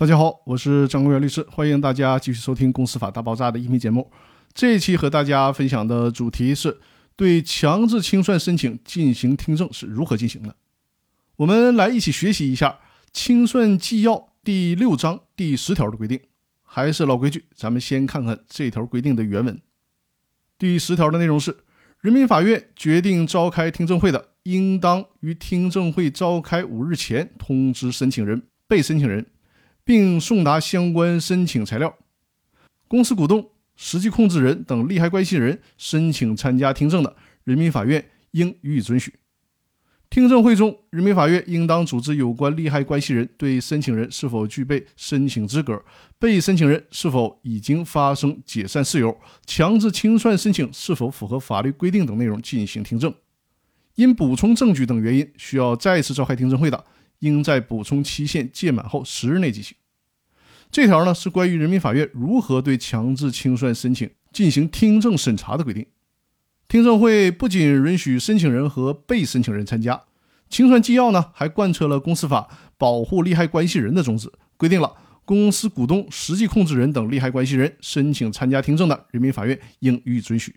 大家好，我是张国元律师，欢迎大家继续收听《公司法大爆炸》的音频节目。这一期和大家分享的主题是对强制清算申请进行听证是如何进行的。我们来一起学习一下《清算纪要》第六章第十条的规定。还是老规矩，咱们先看看这条规定的原文。第十条的内容是：人民法院决定召开听证会的，应当于听证会召开五日前通知申请人、被申请人。并送达相关申请材料。公司股东、实际控制人等利害关系人申请参加听证的，人民法院应予以准许。听证会中，人民法院应当组织有关利害关系人对申请人是否具备申请资格、被申请人是否已经发生解散事由、强制清算申请是否符合法律规定等内容进行听证。因补充证据等原因需要再次召开听证会的，应在补充期限届满后十日内进行。这条呢是关于人民法院如何对强制清算申请进行听证审查的规定。听证会不仅允许申请人和被申请人参加，清算纪要呢还贯彻了公司法保护利害关系人的宗旨，规定了公司股东、实际控制人等利害关系人申请参加听证的，人民法院应予以准许。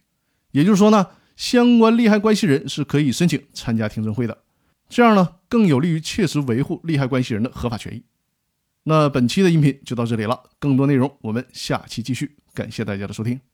也就是说呢，相关利害关系人是可以申请参加听证会的，这样呢更有利于切实维护利害关系人的合法权益。那本期的音频就到这里了，更多内容我们下期继续。感谢大家的收听。